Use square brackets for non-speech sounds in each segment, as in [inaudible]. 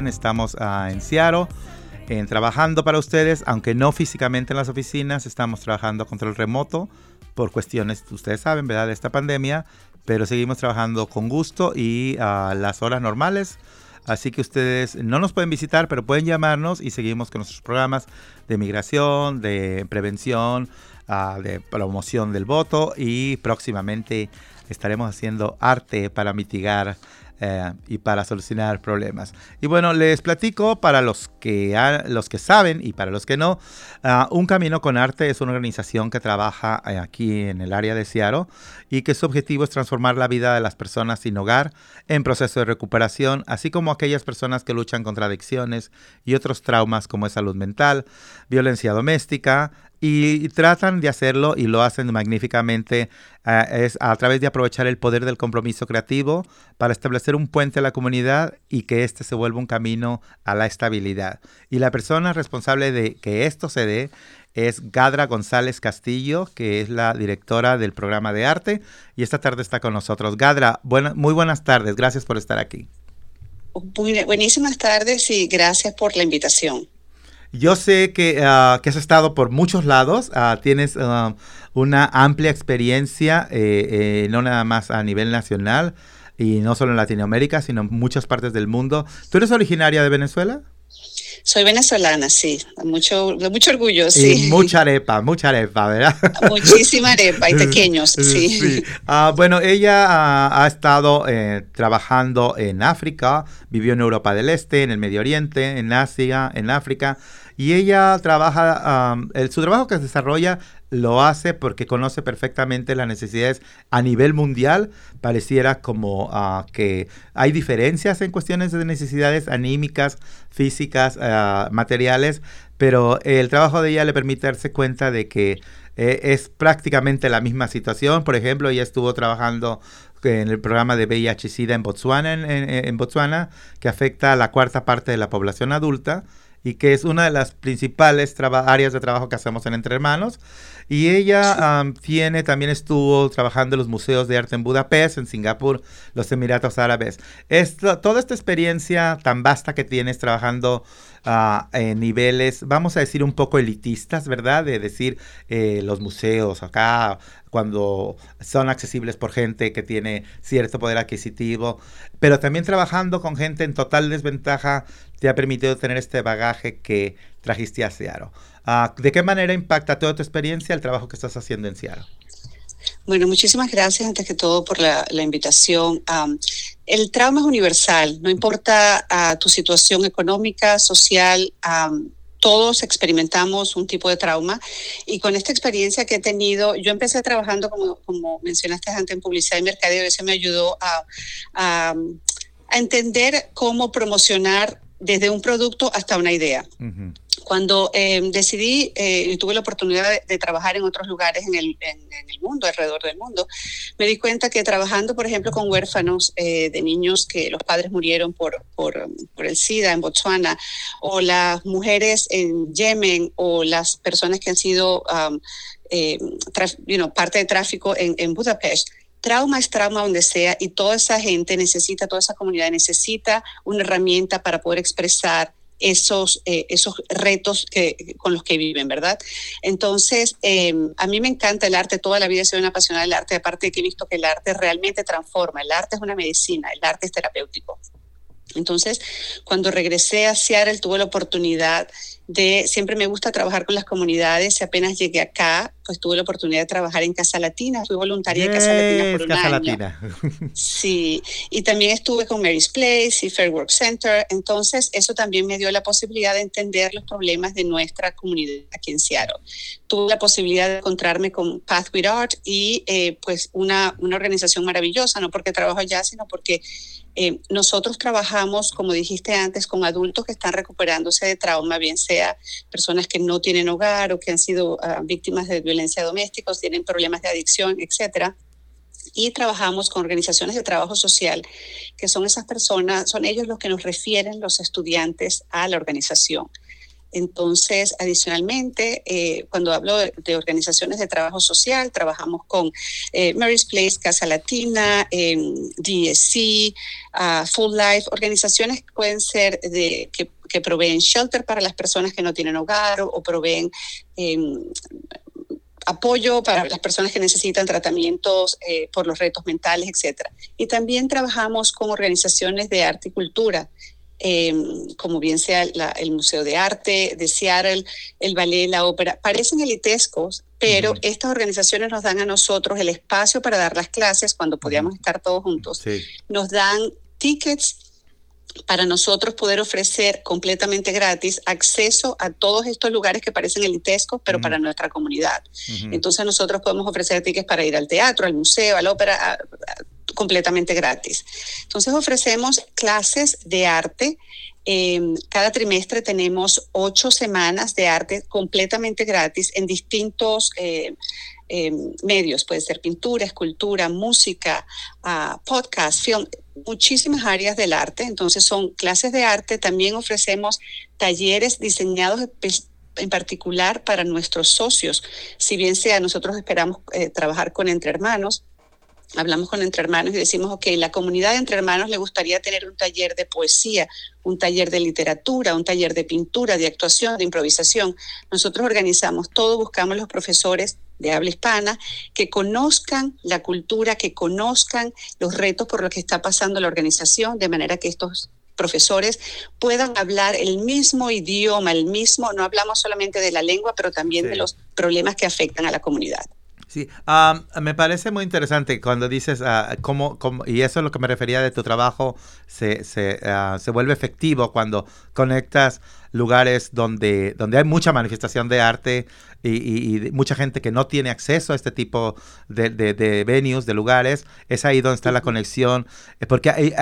recuerden, estamos ah, en Seattle. trabajando para ustedes, aunque no físicamente en las oficinas, estamos trabajando control remoto por cuestiones, ustedes saben, ¿verdad?, de esta pandemia, pero seguimos trabajando con gusto y a las horas normales. Así que ustedes no nos pueden visitar, pero pueden llamarnos y seguimos con nuestros programas de migración, de prevención, ah, de promoción del voto y próximamente estaremos haciendo arte para mitigar eh, y para solucionar problemas. Y bueno, les platico para los que, los que saben y para los que no, ah, Un Camino con Arte es una organización que trabaja eh, aquí en el área de Seattle y que su objetivo es transformar la vida de las personas sin hogar en proceso de recuperación, así como aquellas personas que luchan contra adicciones y otros traumas como es salud mental, violencia doméstica, y tratan de hacerlo y lo hacen magníficamente eh, es a través de aprovechar el poder del compromiso creativo para establecer un puente a la comunidad y que éste se vuelva un camino a la estabilidad. Y la persona responsable de que esto se dé es Gadra González Castillo, que es la directora del programa de arte y esta tarde está con nosotros. Gadra, muy buenas tardes, gracias por estar aquí. buenísimas tardes y gracias por la invitación. Yo sé que, ah, que has estado por muchos lados, ah, tienes ah, una amplia experiencia, eh, eh, no nada más a nivel nacional y no solo en Latinoamérica, sino en muchas partes del mundo. ¿Tú eres originaria de Venezuela? Soy venezolana, sí, mucho, de mucho orgullo, sí. Y mucha arepa, mucha arepa, ¿verdad? [laughs] Muchísima arepa y pequeños, sí. bueno, ella ha estado eh, trabajando en África, vivió en Europa del Este, en el Medio Oriente, en Asia, en África, y ella trabaja, su trabajo que se desarrolla lo hace porque conoce perfectamente las necesidades a nivel mundial. Pareciera como ah, que hay diferencias en cuestiones de necesidades anímicas, físicas, ah, materiales, pero el trabajo de ella le permite darse cuenta de que eh, es prácticamente la misma situación. Por ejemplo, ella estuvo trabajando en el programa de VIH-Sida en Botswana, en Botswana, que afecta a la cuarta parte de la población adulta y que es una de las principales áreas de trabajo que hacemos en Entre Hermanos. Y ella tiene, también estuvo trabajando en los museos de arte en Budapest, en Singapur, los Emiratos Árabes. toda esta experiencia tan vasta que tienes trabajando uh, niveles, vamos a decir, un poco elitistas, ¿verdad? De decir eh, los museos acá, cuando son accesibles por gente que tiene cierto poder adquisitivo, pero también trabajando con gente en total desventaja te ha permitido tener este bagaje que trajiste a Seattle. Uh, ¿De qué manera impacta toda tu experiencia el trabajo que estás haciendo en Seattle? Bueno, muchísimas gracias antes que todo por la, invitación. El trauma es universal, no importa uh, tu situación económica, social, todos experimentamos un tipo de trauma. Y con esta experiencia que he tenido, yo empecé trabajando, como, como mencionaste antes, en publicidad y mercadeo, eso me ayudó a entender cómo promocionar desde un producto hasta una idea. Cuando eh, decidí eh, y tuve la oportunidad de, trabajar en otros lugares en el, mundo, alrededor del mundo, me di cuenta que trabajando, por ejemplo, con huérfanos eh, de niños que los padres murieron por, por, el SIDA en Botswana, o las mujeres en Yemen, o las personas que han sido um, parte de tráfico en, en Budapest, trauma es trauma donde sea y toda esa gente necesita, toda esa comunidad necesita una herramienta para poder expresar esos, eh, esos retos que, con los que viven, ¿verdad? Entonces, em, a mí me encanta el arte, toda la vida he sido una apasionada del arte, aparte de que he visto que el arte realmente transforma, el arte es una medicina, el arte es terapéutico. Entonces, cuando regresé a Seattle, tuve la oportunidad de, siempre me gusta trabajar con las comunidades, y apenas llegué acá, pues tuve la oportunidad de trabajar en Casa Latina, fui voluntaria de Casa Latina por un Casa Latina. Sí, y también estuve con Mary's Place y Fair Work Center, entonces eso también me dio la posibilidad de entender los problemas de nuestra comunidad aquí en Seattle. Tuve la posibilidad de encontrarme con Path with Art y eh, pues una, una organización maravillosa, no porque trabajo allá, sino porque eh, nosotros trabajamos, como dijiste antes, con adultos que están recuperándose de trauma, bien sea personas que no tienen hogar o que han sido ah, víctimas de violencia doméstica, tienen problemas de adicción, etcétera. Y trabajamos con organizaciones de trabajo social, que son esas personas, son ellos los que nos refieren los estudiantes a la organización. Entonces, adicionalmente, eh, cuando hablo de, organizaciones de trabajo social, trabajamos con eh, Mary's Place, Casa Latina, DSC, uh, Full Life, organizaciones que pueden ser de, que, proveen shelter para las personas que no tienen hogar o, proveen em, apoyo para las personas que necesitan tratamientos eh, por los retos mentales, etc. Y también trabajamos con organizaciones de arte y cultura, em, como bien sea el Museo de Arte de Seattle, el ballet, la ópera. Parecen elitescos, pero estas organizaciones nos dan a nosotros el espacio para dar las clases cuando podíamos estar todos juntos. Nos dan tickets para nosotros poder ofrecer completamente gratis acceso a todos estos lugares que parecen elitescos, pero para nuestra comunidad. Entonces nosotros podemos ofrecer tickets para ir al teatro, al museo, a la ópera, completamente gratis. Entonces ofrecemos clases de arte. Em, cada trimestre tenemos ocho semanas de arte completamente gratis en distintos eh, em, medios. Puede ser pintura, escultura, música, uh, podcast, film muchísimas áreas del arte, entonces son clases de arte, también ofrecemos talleres diseñados en particular para nuestros socios, si bien sea nosotros esperamos eh, trabajar con entre hermanos, hablamos con entre hermanos y decimos, ok, la comunidad de entre hermanos le gustaría tener un taller de poesía, un taller de literatura, un taller de pintura, de actuación, de improvisación. Nosotros organizamos todo, buscamos los profesores de habla hispana que conozcan la cultura, que conozcan los retos por los que está pasando la organización, de manera que estos profesores puedan hablar el mismo idioma, el mismo, no hablamos solamente de la lengua, pero también de los problemas que afectan a la comunidad. Sí, me parece muy interesante cuando dices uh, cómo, y eso es lo que me refería de tu trabajo, se, se, ah, se vuelve efectivo cuando conectas lugares donde, donde hay mucha manifestación de arte y, mucha gente que no tiene acceso a este tipo de, de, venues, de lugares, es ahí donde está la conexión, eh, porque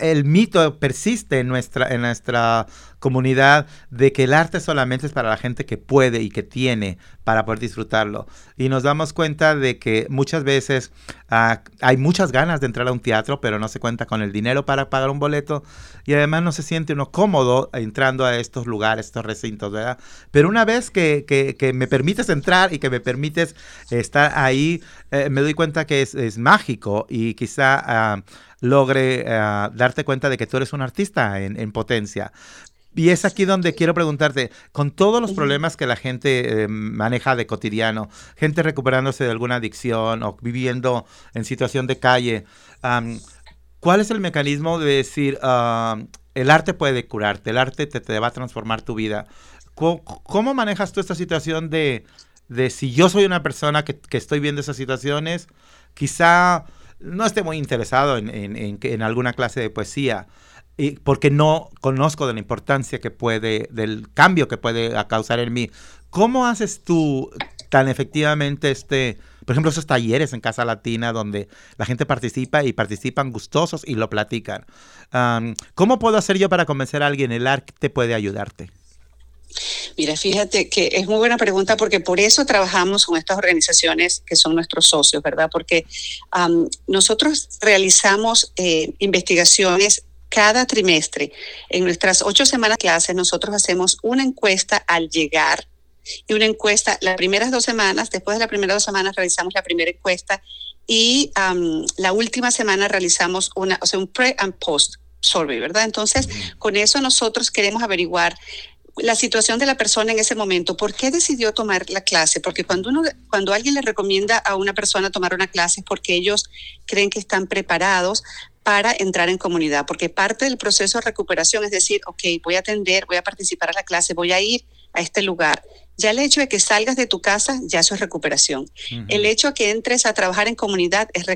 el mito persiste en nuestra, en nuestra comunidad de que el arte solamente es para la gente que puede y que tiene para poder disfrutarlo. Y nos damos cuenta de que muchas veces ah, hay muchas ganas de entrar a un teatro, pero no se cuenta con el dinero para pagar un boleto y además no se siente uno cómodo entrando a estos lugares, estos recintos, ¿verdad? Pero una vez que, que, me permites entrar y que me permites estar ahí, eh, me doy cuenta que es, es mágico y quizá ah, logre ah, darte cuenta de que tú eres un artista en, en potencia. Y es aquí donde quiero preguntarte, con todos los problemas que la gente eh, maneja de cotidiano, gente recuperándose de alguna adicción o viviendo en situación de calle, ¿cuál es el mecanismo de decir, el arte puede curarte, el arte te, va a transformar tu vida? ¿Cómo, manejas tú esta situación de, de, si yo soy una persona que, que estoy viendo esas situaciones, quizá no esté muy interesado en, en, en alguna clase de poesía? y porque no conozco de la importancia que puede, del cambio que puede causar en mí. ¿Cómo haces tú tan efectivamente este, por ejemplo, esos talleres en Casa Latina donde la gente participa y participan gustosos y lo platican? ¿Cómo puedo hacer yo para convencer a alguien el arte puede ayudarte? Mira, fíjate que es muy buena pregunta porque por eso trabajamos con estas organizaciones que son nuestros socios, ¿verdad? Porque nosotros realizamos eh, investigaciones cada trimestre, en nuestras ocho semanas clases, nosotros hacemos una encuesta al llegar y una encuesta las primeras dos semanas, después de las primeras dos semanas realizamos la primera encuesta y la última semana realizamos una, o sea, un pre and post survey, ¿verdad? Entonces, con eso nosotros queremos averiguar la situación de la persona en ese momento, ¿por qué decidió tomar la clase? Porque cuando uno, cuando alguien le recomienda a una persona tomar una clase es porque ellos creen que están preparados para entrar en comunidad, porque parte del proceso de recuperación es decir, ok, voy a atender, voy a participar a la clase, voy a ir a este lugar. Ya el hecho de que salgas de tu casa, ya eso es recuperación. El hecho de que entres a trabajar en comunidad es,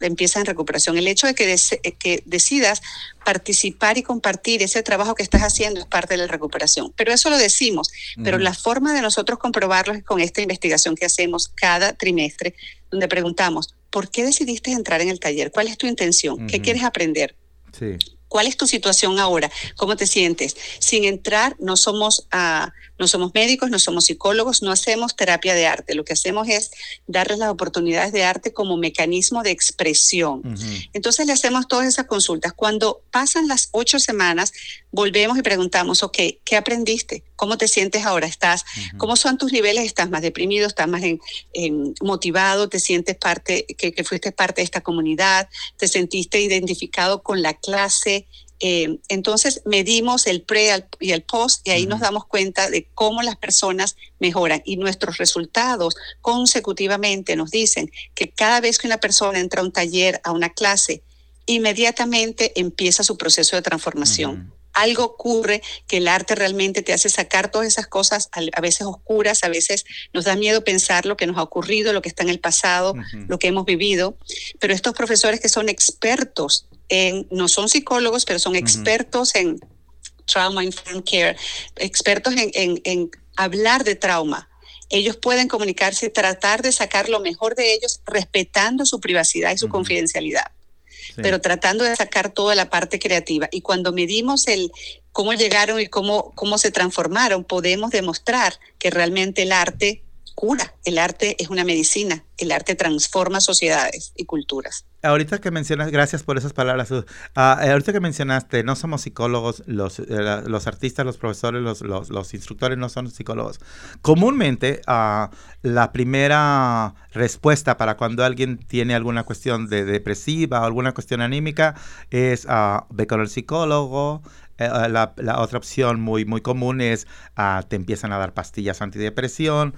empieza en recuperación. El hecho de que, eh, que decidas participar y compartir ese trabajo que estás haciendo es parte de la recuperación. Pero eso lo decimos, pero la forma de nosotros comprobarlo es con esta investigación que hacemos cada trimestre, donde preguntamos, ¿por qué decidiste entrar en el taller? ¿Cuál es tu intención? ¿Qué quieres aprender? ¿Cuál es tu situación ahora? ¿Cómo te sientes? Sin entrar, no somos, uh, no somos médicos, no somos psicólogos, no hacemos terapia de arte. Lo que hacemos es darles las oportunidades de arte como mecanismo de expresión. Uh -huh. Entonces le hacemos todas esas consultas. Cuando pasan las ocho semanas, volvemos y preguntamos, ok, ¿qué aprendiste? ¿Cómo te sientes ahora? ¿Estás, uh -huh. ¿Cómo son tus niveles? ¿Estás más deprimido? ¿Estás más en, en motivado? ¿Te sientes parte, que, que fuiste parte de esta comunidad? ¿Te sentiste identificado con la clase? Eh, entonces medimos el pre y el post y ahí uh -huh. nos damos cuenta de cómo las personas mejoran y nuestros resultados consecutivamente nos dicen que cada vez que una persona entra a un taller, a una clase, inmediatamente empieza su proceso de transformación. Uh -huh algo ocurre que el arte realmente te hace sacar todas esas cosas a veces oscuras, a veces nos da miedo pensar lo que nos ha ocurrido, lo que está en el pasado, uh -huh. lo que hemos vivido, pero estos profesores que son expertos en, no son psicólogos, pero son expertos uh -huh. en trauma informed care, expertos en, en, en hablar de trauma, ellos pueden comunicarse y tratar de sacar lo mejor de ellos respetando su privacidad y su uh -huh. confidencialidad sí. pero tratando de sacar toda la parte creativa. Y cuando medimos el cómo llegaron y cómo, cómo se transformaron, podemos demostrar que realmente el arte cura, el arte es una medicina, el arte transforma sociedades y culturas. Ahorita que mencionas, gracias por esas palabras. Uh, ahorita que mencionaste, no somos psicólogos, los, uh, los artistas, los profesores, los, los, los, instructores no son psicólogos. Comúnmente, uh, la primera respuesta para cuando alguien tiene alguna cuestión de depresiva o alguna cuestión anímica es ve con el psicólogo, eh, la, la, otra opción muy, muy común es uh, te empiezan a dar pastillas antidepresión,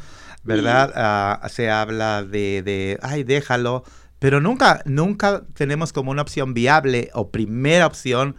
¿verdad? Uh, se habla de, de, ay, déjalo, pero nunca, nunca tenemos como una opción viable o primera opción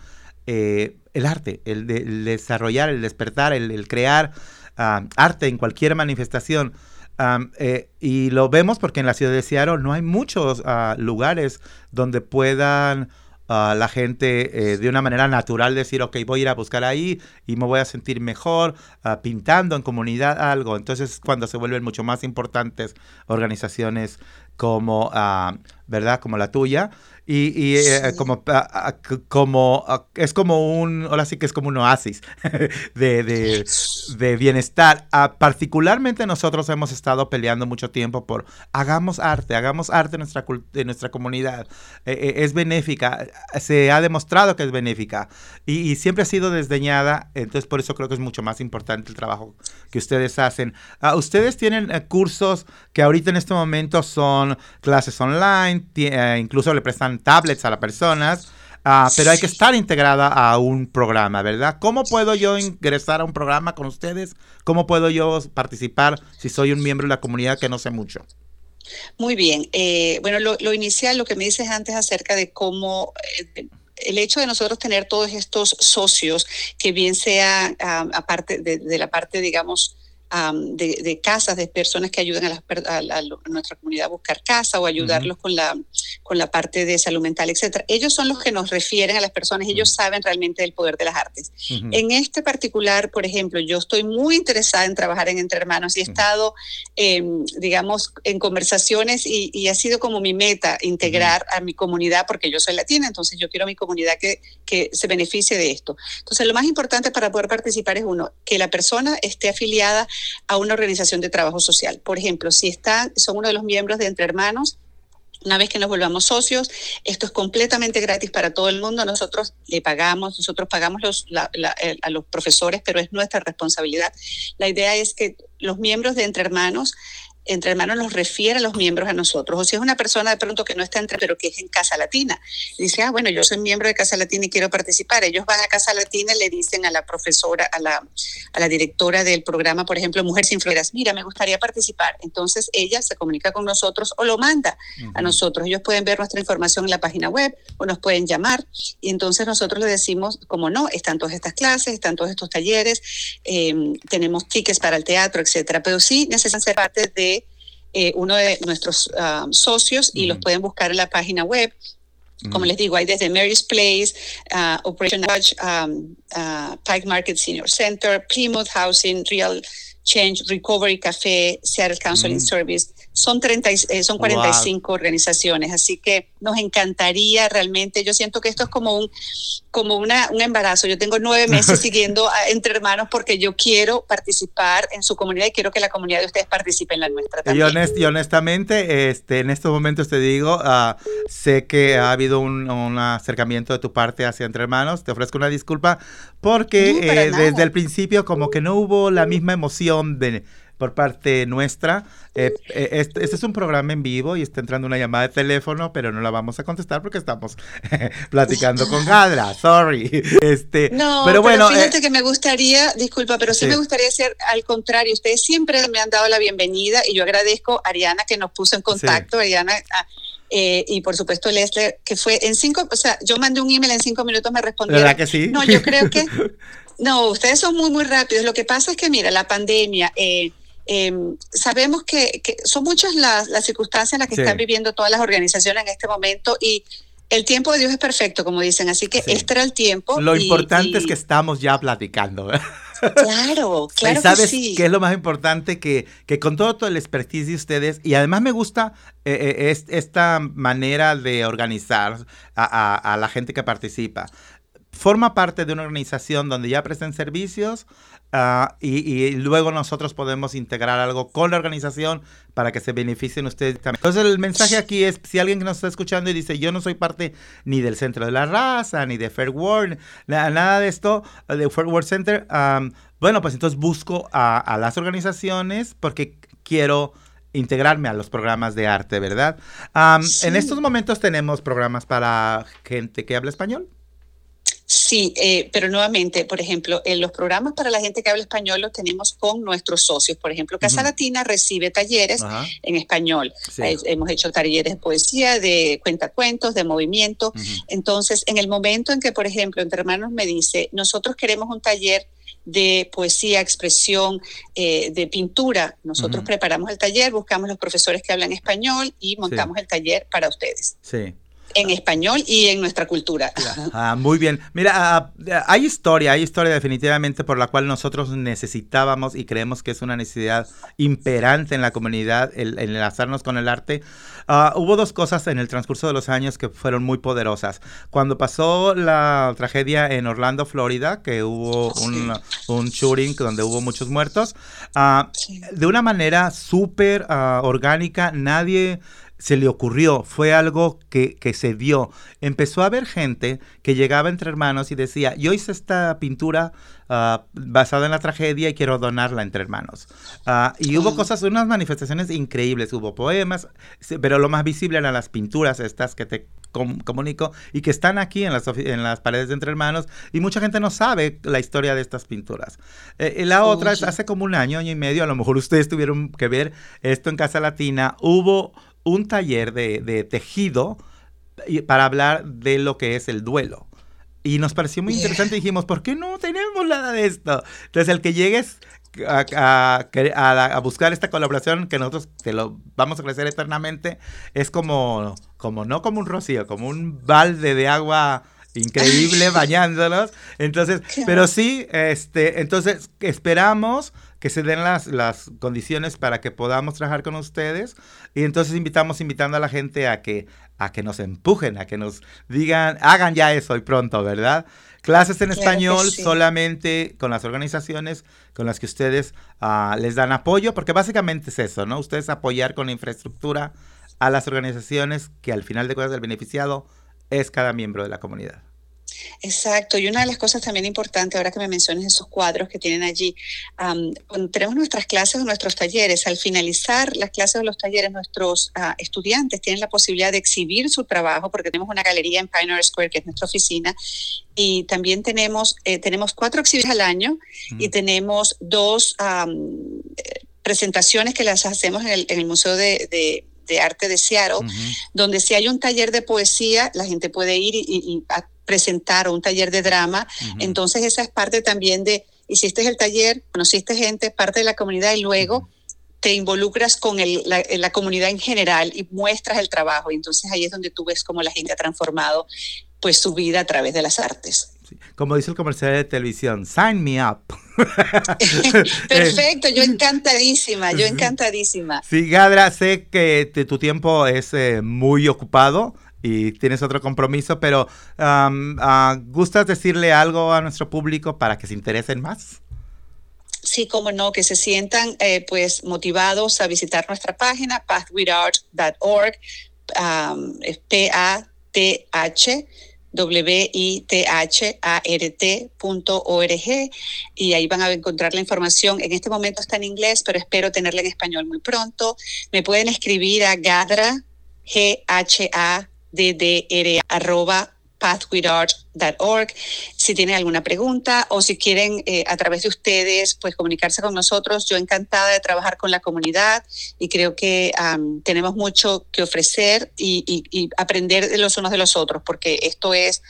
eh, el arte, el, de, el, desarrollar, el despertar, el, el crear uh, arte en cualquier manifestación. Um, eh, y lo vemos porque en la ciudad de Seattle no hay muchos lugares donde puedan la gente eh, de una manera natural decir, ok, voy a ir a buscar ahí y me voy a sentir mejor uh, pintando en comunidad algo. Entonces, cuando se vuelven mucho más importantes organizaciones como, uh, ¿verdad? Como la tuya, y, y eh, sí. como, uh, como uh, es como un, ahora sí que es como un oasis [laughs] de, de, de bienestar. particularmente nosotros hemos estado peleando mucho tiempo por hagamos arte, hagamos arte en nuestra, en nuestra comunidad. Eh, eh, es benéfica, se ha demostrado que es benéfica y, y, siempre ha sido desdeñada, entonces por eso creo que es mucho más importante el trabajo que ustedes hacen. Ah, ustedes tienen cursos que ahorita en este momento son clases online, incluso le prestan tablets a las personas, uh, pero hay que estar integrada a un programa, ¿verdad? ¿Cómo puedo yo ingresar a un programa con ustedes? ¿Cómo puedo yo participar si soy un miembro de la comunidad que no sé mucho? Muy bien. Eh, bueno, lo, lo, inicial, lo que me dices antes acerca de cómo... Eh, el hecho de nosotros tener todos estos socios, que bien sea uh, aparte de, de, la parte, digamos, um, de, de, casas, de personas que ayudan a, las, a, a, a, nuestra comunidad a buscar casa o ayudarlos uh -huh. con, la, con la parte de salud mental, etcétera. Ellos son los que nos refieren a las personas, ellos uh -huh. saben realmente del poder de las artes. Uh -huh. En este particular, por ejemplo, yo estoy muy interesada en trabajar en Entre Hermanos y he estado, eh, digamos, en conversaciones y, y, ha sido como mi meta integrar a mi comunidad, porque yo soy latina, entonces yo quiero a mi comunidad que, que se beneficie de esto. Entonces, lo más importante para poder participar es uno, que la persona esté afiliada a una organización de trabajo social. Por ejemplo, si está, son uno de los miembros de Entre Hermanos, una vez que nos volvamos socios, esto es completamente gratis para todo el mundo. Nosotros le pagamos, nosotros pagamos a los profesores, pero es nuestra responsabilidad. La idea es que los miembros de Entre Hermanos entre hermanos nos refiere a los miembros a nosotros. O si es una persona de pronto que no está entre, pero que es en Casa Latina, dice, ah, bueno, yo soy miembro de Casa Latina y quiero participar. Ellos van a Casa Latina y le dicen a la profesora, a la, a la directora del programa, por ejemplo, Mujer Sin Fronteras, mira, me gustaría participar. Entonces ella se comunica con nosotros o lo manda uh -huh. a nosotros. Ellos pueden ver nuestra información en la página web o nos pueden llamar y entonces nosotros le decimos, como no, están todas estas clases, están todos estos talleres, eh, tenemos tickets para el teatro, etcétera, pero sí necesitan ser parte de eh, uno de nuestros uh, socios y uh -huh. los pueden buscar en la página web. Uh -huh. Como les digo, hay desde Mary's Place, uh, Operation Dodge, um, uh, Pike Market Senior Center, Plymouth Housing, Real Change Recovery Café, Seattle Counseling mm. Service. Son, 30, eh, son 45 organizaciones, así que nos encantaría realmente. Yo siento que esto es como un, como una, un embarazo. Yo tengo nueve [laughs] meses siguiendo Entre Hermanos porque yo quiero participar en su comunidad y quiero que la comunidad de ustedes participe en la nuestra también. Y, honestamente, este, en estos momentos te digo, uh, sé que ha habido un, un, acercamiento de tu parte hacia Entre Hermanos. Te ofrezco una disculpa porque eh, desde el principio como que no hubo la misma emoción de por parte nuestra. Eh, eh, este, este, es un programa en vivo y está entrando una llamada de teléfono, pero no la vamos a contestar porque estamos [laughs] platicando con [laughs] Gadra. Sorry. Este, no, pero bueno. fíjate que me gustaría, disculpa, pero sí, me gustaría hacer al contrario. Ustedes siempre me han dado la bienvenida y yo agradezco a Ariana que nos puso en contacto. Ariana. Ah, eh, y por supuesto Leslie, que fue en cinco, o sea, yo mandé un email en cinco minutos, me respondieron. ¿Verdad que sí? No, yo creo que, [laughs] no, ustedes son muy, muy rápidos. Lo que pasa es que, mira, la pandemia, eh, em, sabemos que, son muchas las, circunstancias en las que están viviendo todas las organizaciones en este momento y el tiempo de Dios es perfecto, como dicen, así que este era el tiempo. Lo importante es que estamos ya platicando. Claro, claro. ¿Y sabes que qué es lo más importante? Que, que con todo, todo el expertise de ustedes, y además me gusta eh, eh, esta manera de organizar a, la gente que participa forma parte de una organización donde ya prestan servicios ah, y, luego nosotros podemos integrar algo con la organización para que se beneficien ustedes también. Entonces el mensaje aquí es, si alguien que nos está escuchando y dice, yo no soy parte ni del Centro de la Raza, ni de Fair World, nada, de esto, de Fair World Center, bueno, pues entonces busco a, las organizaciones porque quiero integrarme a los programas de arte, ¿verdad? En estos momentos tenemos programas para gente que habla español. Sí, eh, pero nuevamente, por ejemplo, en los programas para la gente que habla español los tenemos con nuestros socios. Por ejemplo, Casa Latina recibe talleres en español. hemos hecho talleres de poesía, de cuentacuentos, de movimiento. Entonces, en el momento en que, por ejemplo, Entre Hermanos me dice, nosotros queremos un taller de poesía, expresión, eh, de pintura. Nosotros preparamos el taller, buscamos los profesores que hablan español y montamos el taller para ustedes. Sí en español y en nuestra cultura. [laughs] Ah, muy bien. Mira, ah, ah, hay historia, hay historia definitivamente por la cual nosotros necesitábamos y creemos que es una necesidad imperante en la comunidad el, enlazarnos con el arte. hubo dos cosas en el transcurso de los años que fueron muy poderosas. Cuando pasó la tragedia en Orlando, Florida, que hubo un, un shooting donde hubo muchos muertos, de una manera súper orgánica, nadie se le ocurrió, fue algo que, que, se dio. Empezó a haber gente que llegaba entre hermanos y decía, yo hice esta pintura uh, basada en la tragedia y quiero donarla entre hermanos. Uh, y hubo cosas, unas manifestaciones increíbles, hubo poemas, pero lo más visible eran las pinturas estas que te comunico y que están aquí en las, en las paredes de entre hermanos y mucha gente no sabe la historia de estas pinturas. Eh, la otra hace como un año, año y medio, a lo mejor ustedes tuvieron que ver esto en Casa Latina, hubo un taller de, tejido para hablar de lo que es el duelo. Y nos pareció muy interesante. Dijimos, ¿por qué no tenemos nada de esto? Entonces, el que llegues a, a, buscar esta colaboración, que nosotros te lo vamos a crecer eternamente, es como, como no como un rocío, como un balde de agua increíble bañándonos. Entonces, pero sí, este, entonces esperamos que se den las, las condiciones para que podamos trabajar con ustedes. Y entonces invitamos, invitando a la gente a que, a que nos empujen, a que nos digan, hagan ya eso y pronto, ¿verdad? Clases en español solamente con las organizaciones con las que ustedes ah, les dan apoyo, porque básicamente es eso, ¿no? Ustedes apoyar con la infraestructura a las organizaciones que al final de cuentas el beneficiado es cada miembro de la comunidad. Exacto, y una de las cosas también importantes, ahora que me menciones esos cuadros que tienen allí, tenemos nuestras clases o nuestros talleres, al finalizar las clases o los talleres, nuestros ah, estudiantes tienen la posibilidad de exhibir su trabajo, porque tenemos una galería en Pioneer Square, que es nuestra oficina, y también tenemos, eh, tenemos cuatro exhibiciones al año y mm. tenemos dos presentaciones que las hacemos en el, Museo de, Arte de Seattle, donde si hay un taller de poesía, la gente puede ir y, y presentar un taller de drama. Entonces esa es parte también de, hiciste el taller, conociste gente, parte de la comunidad y luego te involucras con la, comunidad en general y muestras el trabajo. Y entonces ahí es donde tú ves cómo la gente ha transformado pues su vida a través de las artes. Como dice el comercial de televisión, sign me up. [laughs] Perfecto, yo encantadísima, yo encantadísima. Sí, Gadra, sé que tu tiempo es eh, muy ocupado y tienes otro compromiso, pero uh, ¿gustas decirle algo a nuestro público para que se interesen más? Sí, como no, que se sientan eh, pues motivados a visitar nuestra página pathwithart.org, um, P-A-T-H W-I-T-H-A-R-T.org y ahí van a encontrar la información. En este momento está en inglés, pero espero tenerla en español muy pronto. Me pueden escribir a gadra, G-H-A-D-D-R, arroba pathwithart.org. Si tienen alguna pregunta o si quieren eh, a través de ustedes pues comunicarse con nosotros, yo encantada de trabajar con la comunidad y creo que tenemos mucho que ofrecer y, aprender de los unos de los otros porque esto es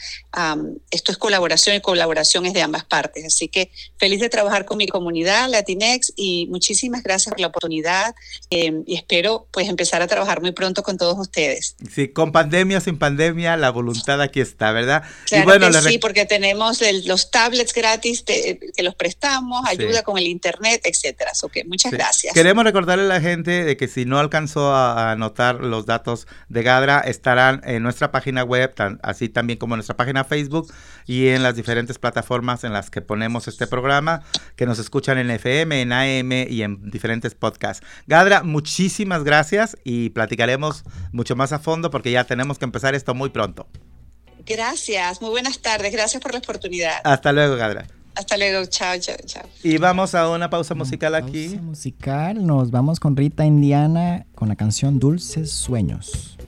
esto es colaboración y colaboración es de ambas partes. Así que feliz de trabajar con mi comunidad Latinex y muchísimas gracias por la oportunidad em, y espero pues empezar a trabajar muy pronto con todos ustedes. Sí, con pandemia, sin pandemia, la voluntad aquí está ¿verdad? y bueno, sí, porque tenemos los tablets gratis que los prestamos, ayuda con el internet, etcétera. Okay, muchas gracias. Queremos recordarle a la gente de que si no alcanzó a anotar los datos de Gadra, estarán en nuestra página web, así también como en nuestra página Facebook y en las diferentes plataformas en las que ponemos este programa, que nos escuchan en FM, en AM y en diferentes podcasts. Gadra, muchísimas gracias y platicaremos mucho más a fondo porque ya tenemos que empezar esto muy pronto. Gracias, muy buenas tardes, gracias por la oportunidad. Hasta luego, Gadra. Hasta luego, chao, chao, chao. Y vamos a una pausa musical aquí. Pausa musical, nos vamos con Rita Indiana con la canción Dulces Sueños.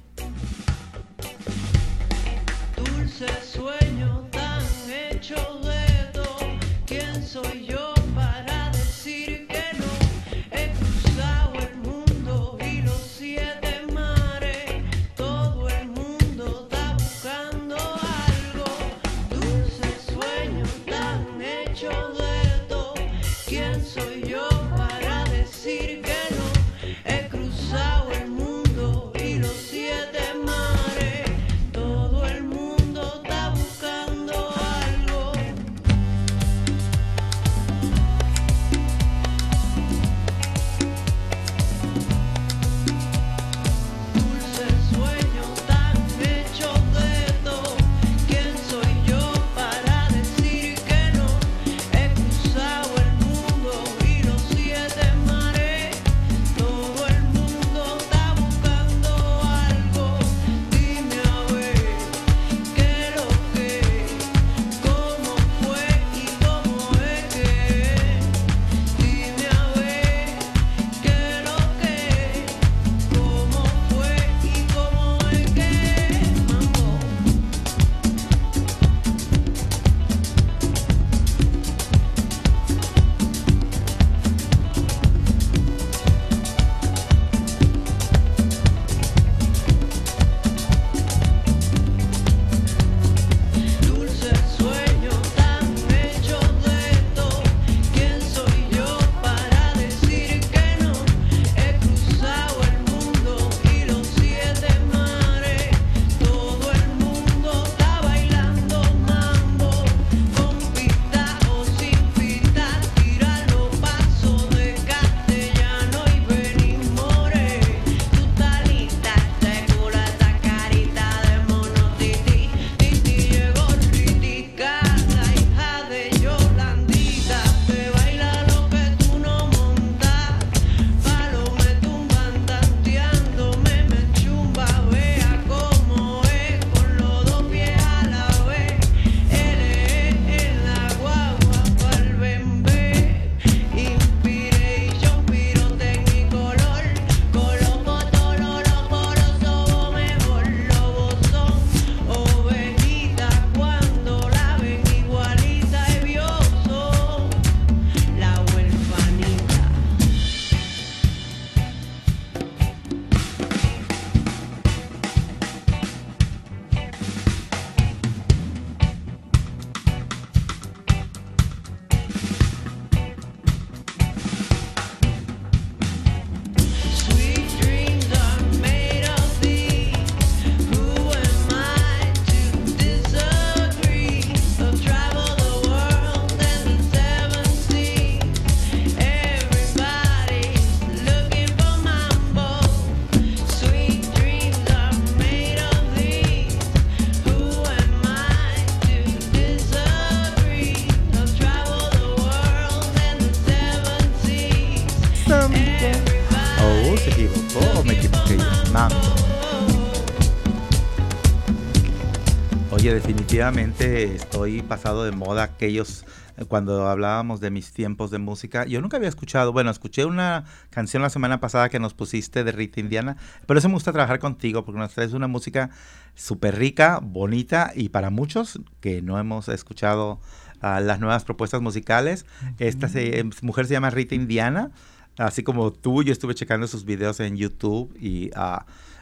Definitivamente estoy pasado de moda aquellos eh, cuando hablábamos de mis tiempos de música. Yo nunca había escuchado, bueno, escuché una canción la semana pasada que nos pusiste de Rita Indiana, pero eso me gusta trabajar contigo porque nos traes una música súper rica, bonita y para muchos que no hemos escuchado uh, las nuevas propuestas musicales. Esta se, mujer se llama Rita Indiana, así como tú, yo estuve checando sus videos en YouTube y... Uh,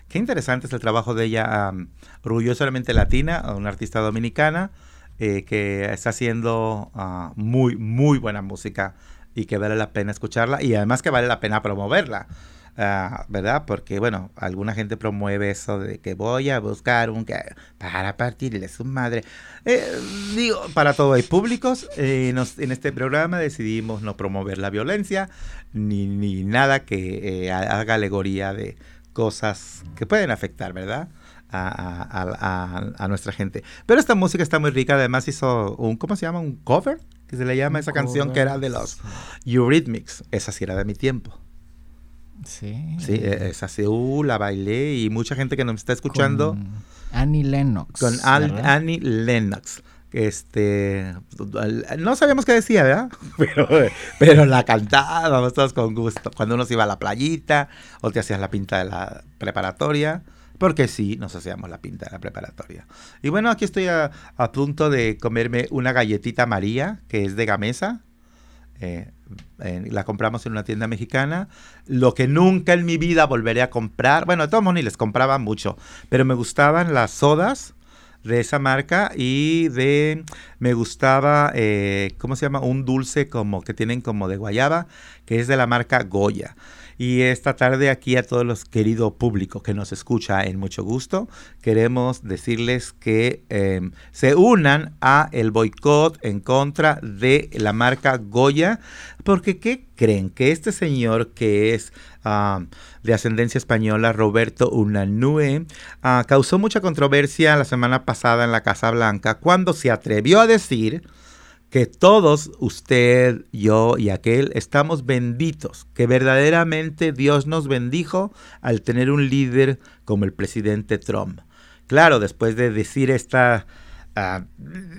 Qué interesante es el trabajo de ella, um, orgullosamente latina, una artista dominicana eh, que está haciendo uh, muy, muy buena música y que vale la pena escucharla y además que vale la pena promoverla. Uh, ¿Verdad? Porque, bueno, alguna gente promueve eso de que voy a buscar un para partirle su madre. Eh, digo, para todo hay públicos. Eh, en este programa decidimos no promover la violencia ni, ni nada que haga alegoría de, cosas que pueden afectar, ¿verdad? A, nuestra gente. Pero esta música está muy rica, además hizo un, ¿cómo se llama? Un cover, que se le llama esa canción que era de los Eurythmics. Esa sí era de mi tiempo. Sí. Sí, e, esa sí, uh, la bailé y mucha gente que nos está escuchando. Con Annie Lennox. Con Annie Lennox este no sabíamos qué decía, ¿verdad? [laughs] Pero, pero la cantábamos todos con gusto. Cuando uno se iba a la playita o te hacías la pinta de la preparatoria, porque sí, nos hacíamos la pinta de la preparatoria. Y bueno, aquí estoy a, punto de comerme una galletita María, que es de Gamesa. Eh, la compramos en una tienda mexicana. Lo que nunca en mi vida volveré a comprar. Bueno, de todos modos ni les compraba mucho, pero me gustaban las sodas de esa marca y de me gustaba eh, cómo se llama un dulce como que tienen como de guayaba que es de la marca Goya y esta tarde aquí a todos los queridos públicos que nos escucha en mucho gusto, queremos decirles que em, se unan a el boicot en contra de la marca Goya, porque ¿qué creen? Que este señor que es ah, de ascendencia española, Roberto Unanue, ah, causó mucha controversia la semana pasada en la Casa Blanca cuando se atrevió a decir que todos, usted, yo y aquel, estamos benditos, que verdaderamente Dios nos bendijo al tener un líder como el presidente Trump. Claro, después de decir esta uh,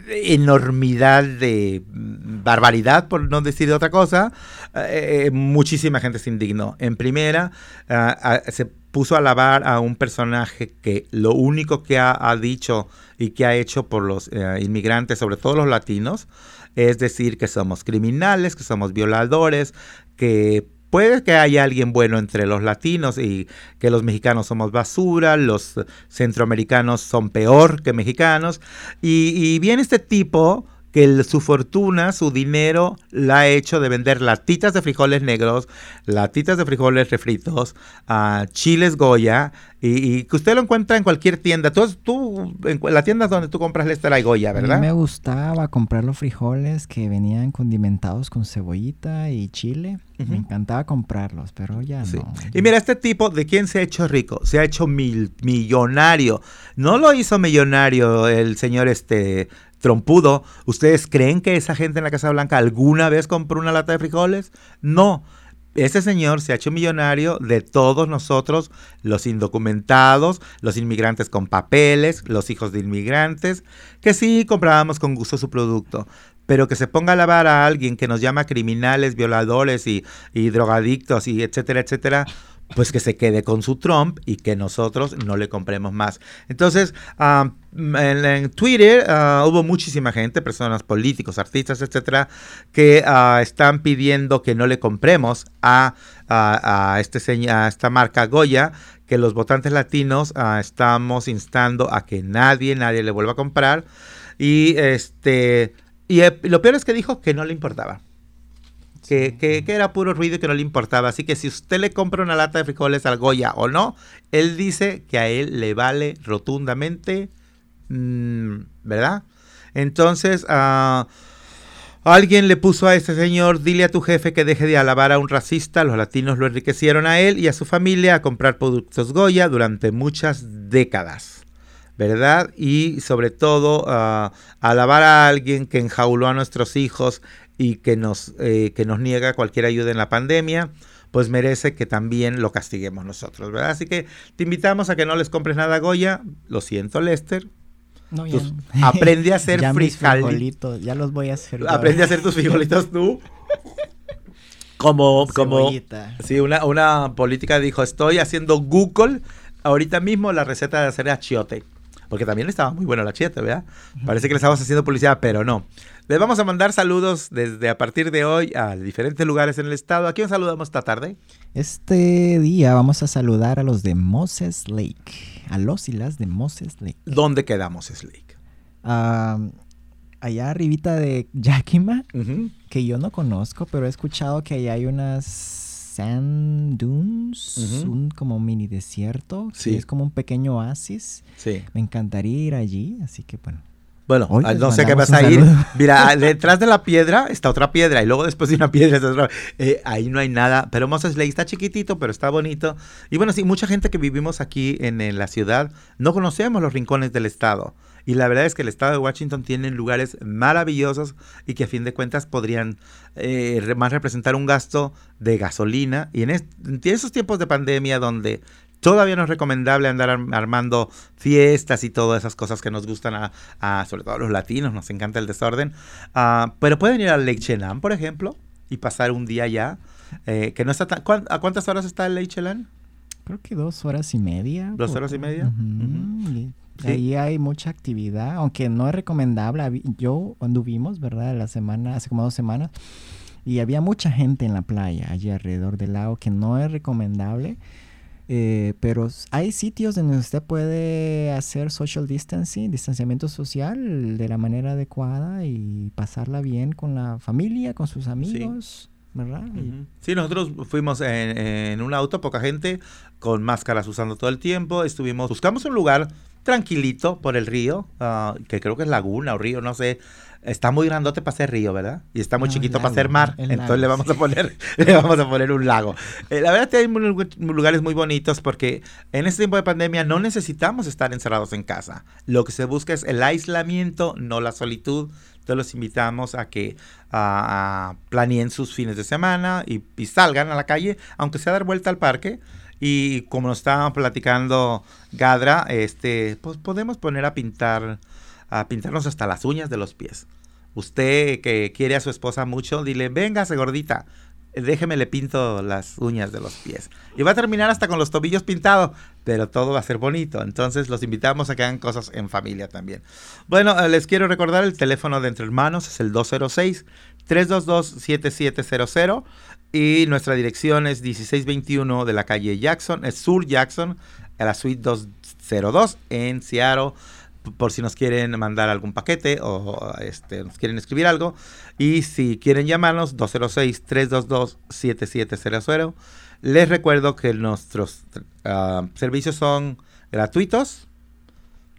enormidad de barbaridad, por no decir otra cosa, uh, muchísima gente se indignó. En primera, uh, se puso a alabar a un personaje que lo único que ha, ha dicho y que ha hecho por los inmigrantes, sobre todo los latinos, es decir, que somos criminales, que somos violadores, que puede que haya alguien bueno entre los latinos y que los mexicanos somos basura, los centroamericanos son peor que mexicanos. Y, y viene este tipo que su fortuna, su dinero, la ha hecho de vender latitas de frijoles negros, latitas de frijoles refritos, uh, chiles Goya, y, que usted lo encuentra en cualquier tienda. Tú, tú en la tienda donde tú compras Lester hay Goya, ¿verdad? A mí me gustaba comprar los frijoles que venían condimentados con cebollita y chile. Me encantaba comprarlos, pero ya no. Y mira, este tipo, ¿de quién se ha hecho rico? Se ha hecho mil, millonario. No lo hizo millonario el señor este trompudo. ¿Ustedes creen que esa gente en la Casa Blanca alguna vez compró una lata de frijoles? No. Ese señor se ha hecho millonario de todos nosotros, los indocumentados, los inmigrantes con papeles, los hijos de inmigrantes, que sí comprábamos con gusto su producto, pero que se ponga a lavar a alguien que nos llama criminales, violadores y, y drogadictos y etcétera, etcétera, pues que se quede con su Trump y que nosotros no le compremos más. Entonces, en, Twitter ah, hubo muchísima gente, personas políticos, artistas, etcétera, que ah, están pidiendo que no le compremos a, este, a esta marca Goya, que los votantes latinos ah, estamos instando a que nadie, nadie le vuelva a comprar. Y este y eh, lo peor es que dijo que no le importaba que, era puro ruido y que no le importaba. Así que si usted le compra una lata de frijoles al Goya o no, él dice que a él le vale rotundamente, mm, ¿verdad? Entonces, uh, alguien le puso a ese señor, dile a tu jefe que deje de alabar a un racista, los latinos lo enriquecieron a él y a su familia a comprar productos Goya durante muchas décadas. ¿verdad? Y sobre todo uh, alabar a alguien que enjauló a nuestros hijos y que nos, eh, que nos niega cualquier ayuda en la pandemia, pues merece que también lo castiguemos nosotros, ¿verdad? Así que te invitamos a que no les compres nada a Goya. Lo siento, Lester. No, ya Tus- [laughs] aprende a hacer [laughs] Ya frijolitos. Ya los voy a hacer. Aprende a hacer tus frijolitos tú. Como, [laughs] como, Cebollita. sí, una, una política dijo, estoy haciendo Google ahorita mismo la receta de hacer achiote. Porque también estaba muy bueno el achiote, ¿verdad? Parece que le estamos haciendo publicidad, pero no. Les vamos a mandar saludos desde a partir de hoy a diferentes lugares en el estado. ¿A quién saludamos esta tarde? Este día vamos a saludar a los de Moses Lake. A los y las de Moses Lake. ¿Dónde quedamos, Slake? Ah, allá arribita de Yakima, que yo no conozco, pero he escuchado que allá hay unas sand dunes, un como mini desierto, que Sí. es como un pequeño oasis. Sí. Me encantaría ir allí, así que bueno. Bueno, Hoy ah, no sé qué vas a ir. [laughs] Mira, detrás de la piedra está otra piedra y luego después de una piedra está otra. Eh, ahí no hay nada. Pero Moses Lake está chiquitito, pero está bonito. Y bueno, sí, mucha gente que vivimos aquí en, en la ciudad no conocemos los rincones del estado. Y la verdad es que el estado de Washington tiene lugares maravillosos y que a fin de cuentas podrían eh, más representar un gasto de gasolina. Y en, esos tiempos de pandemia donde todavía no es recomendable andar arm- armando fiestas y todas esas cosas que nos gustan a, a- sobre todo a los latinos, nos encanta el desorden. Ah, pero pueden ir al Lake Chelan, por ejemplo, y pasar un día allá. eh, que no está tan, ¿cuán- ¿A cuántas horas está el Lake Chelan? Creo que dos horas y media. ¿Dos horas y media? Y Sí. Ahí hay mucha actividad, aunque no es recomendable. Yo anduvimos, ¿verdad? La semana, hace como dos semanas, y había mucha gente en la playa, allí alrededor del lago, que no es recomendable. eh, pero hay sitios donde usted puede hacer social distancing, distanciamiento social de la manera adecuada y pasarla bien con la familia, con sus amigos, ¿verdad? Sí, nosotros fuimos en, en un auto, poca gente, con máscaras usando todo el tiempo. Estuvimos, buscamos un lugar tranquilito por el río, ah, que creo que es laguna o río, no sé. Está muy grandote para ser río, ¿verdad? Y está muy No, chiquito para ser mar. Entonces lago, le vamos sí. a poner, [laughs] le vamos a poner un lago. Eh, la verdad es que hay lugares muy bonitos porque en este tiempo de pandemia no necesitamos estar encerrados en casa. Lo que se busca es el aislamiento, no la solitud. Entonces los invitamos a que ah, planeen sus fines de semana y, y salgan a la calle, aunque sea dar vuelta al parque. Y como nos estaba platicando Gadra, este, pues podemos poner a pintar, a pintarnos hasta las uñas de los pies. Usted que quiere a su esposa mucho, dile, véngase gordita, déjeme le pinto las uñas de los pies. Y va a terminar hasta con los tobillos pintados, pero todo va a ser bonito. Entonces los invitamos a que hagan cosas en familia también. Bueno, eh, les quiero recordar el teléfono de Entre Hermanos es el 206-322-7700 y nuestra dirección es 1621 de la calle Jackson, es Sur Jackson, a la suite 202 en Seattle por si nos quieren mandar algún paquete o este, nos quieren escribir algo. Y si quieren llamarnos, 206-322-7700. Les recuerdo que nuestros ah, servicios son gratuitos,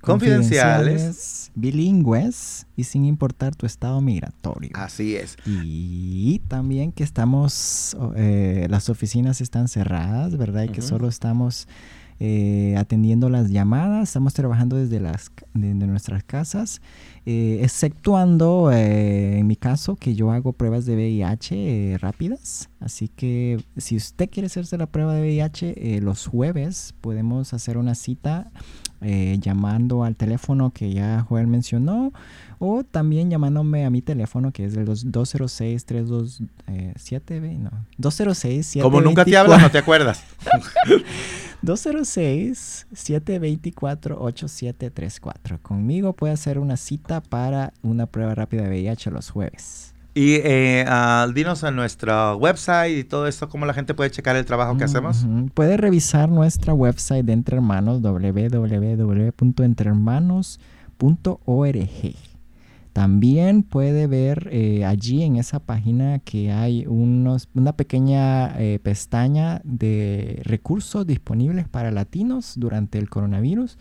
confidenciales. bilingües y sin importar tu estado migratorio. Así es. Y también que estamos, eh, las oficinas están cerradas, ¿verdad? Y que solo estamos eh, atendiendo las llamadas, estamos trabajando desde, las, desde nuestras casas, eh, exceptuando en mi caso que yo hago pruebas de VIH rápidas. Así que si usted quiere hacerse la prueba de VIH, eh, los jueves podemos hacer una cita eh, llamando al teléfono que ya Joel mencionó o también llamándome a mi teléfono que es el dos- 206 327 no 206 Como nunca te hablas, no te acuerdas. 206 724 8734 conmigo puede hacer una cita para una prueba rápida de VIH los jueves Y eh, ah, dinos a nuestro website y todo esto, cómo la gente puede checar el trabajo que hacemos. Puede revisar nuestra website de Entre Hermanos, www.entrehermanos.org. También puede ver eh, allí en esa página que hay unos, una pequeña eh, pestaña de recursos disponibles para latinos durante el coronavirus.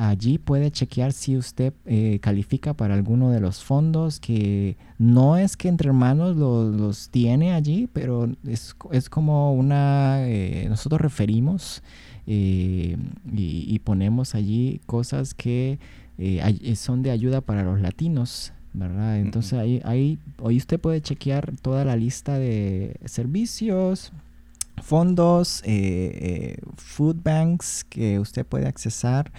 Allí puede chequear si usted eh, califica para alguno de los fondos que no es que entre hermanos lo- los tiene allí, pero es, es como una, eh, nosotros referimos eh, y, y ponemos allí cosas que eh, son de ayuda para los latinos. ¿Verdad? Entonces ahí, ahí, hoy usted puede chequear toda la lista de servicios, fondos, food banks que usted puede accesar.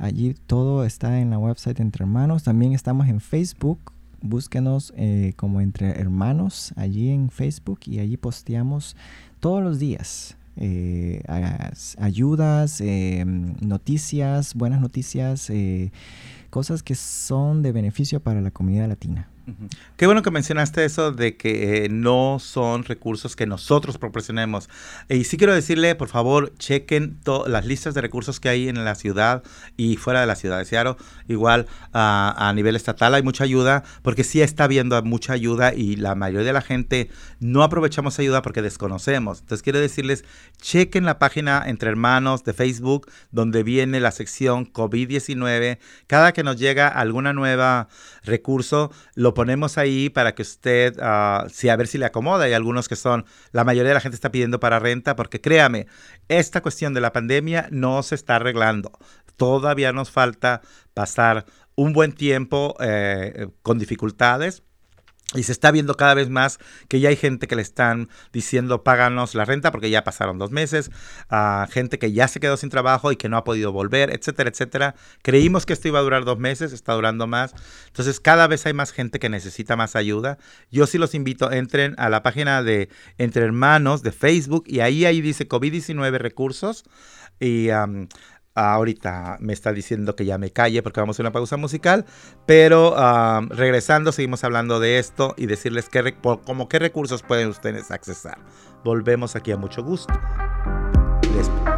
Allí todo está en la website Entre Hermanos. También estamos en Facebook. Búsquenos como Entre Hermanos allí en Facebook y allí posteamos todos los días eh, ayudas, eh, noticias, buenas noticias, eh, cosas que son de beneficio para la comunidad latina. Qué bueno que mencionaste eso de que eh, no son recursos que nosotros proporcionemos. Y sí quiero decirle, por favor, chequen las listas de recursos que hay en la ciudad y fuera de la ciudad de Seattle. Igual a nivel estatal hay mucha ayuda, porque sí está habiendo mucha ayuda y la mayoría de la gente no aprovechamos ayuda porque desconocemos. Entonces quiero decirles, chequen la página Entre Hermanos de Facebook, donde viene la sección COVID-19. Cada que nos llega alguna nueva recurso, lo ponemos ahí para que usted, uh, a ver si le acomoda. Hay algunos que son, la mayoría de la gente está pidiendo para renta, porque créame, esta cuestión de la pandemia no se está arreglando. Todavía nos falta pasar un buen tiempo eh, con dificultades y se está viendo cada vez más que ya hay gente que le están diciendo páganos la renta porque ya pasaron dos meses, a gente que ya se quedó sin trabajo y que no ha podido volver, etcétera, etcétera. Creímos que esto iba a durar dos meses, está durando más. Entonces cada vez hay más gente que necesita más ayuda. Yo sí los invito, entren a la página de Entre Hermanos de Facebook y ahí, ahí dice COVID-19 recursos. Y ahorita me está diciendo que ya me calle porque vamos a una pausa musical, pero regresando seguimos hablando de esto y decirles qué, como qué recursos pueden ustedes accesar. Volvemos aquí a mucho gusto. estamos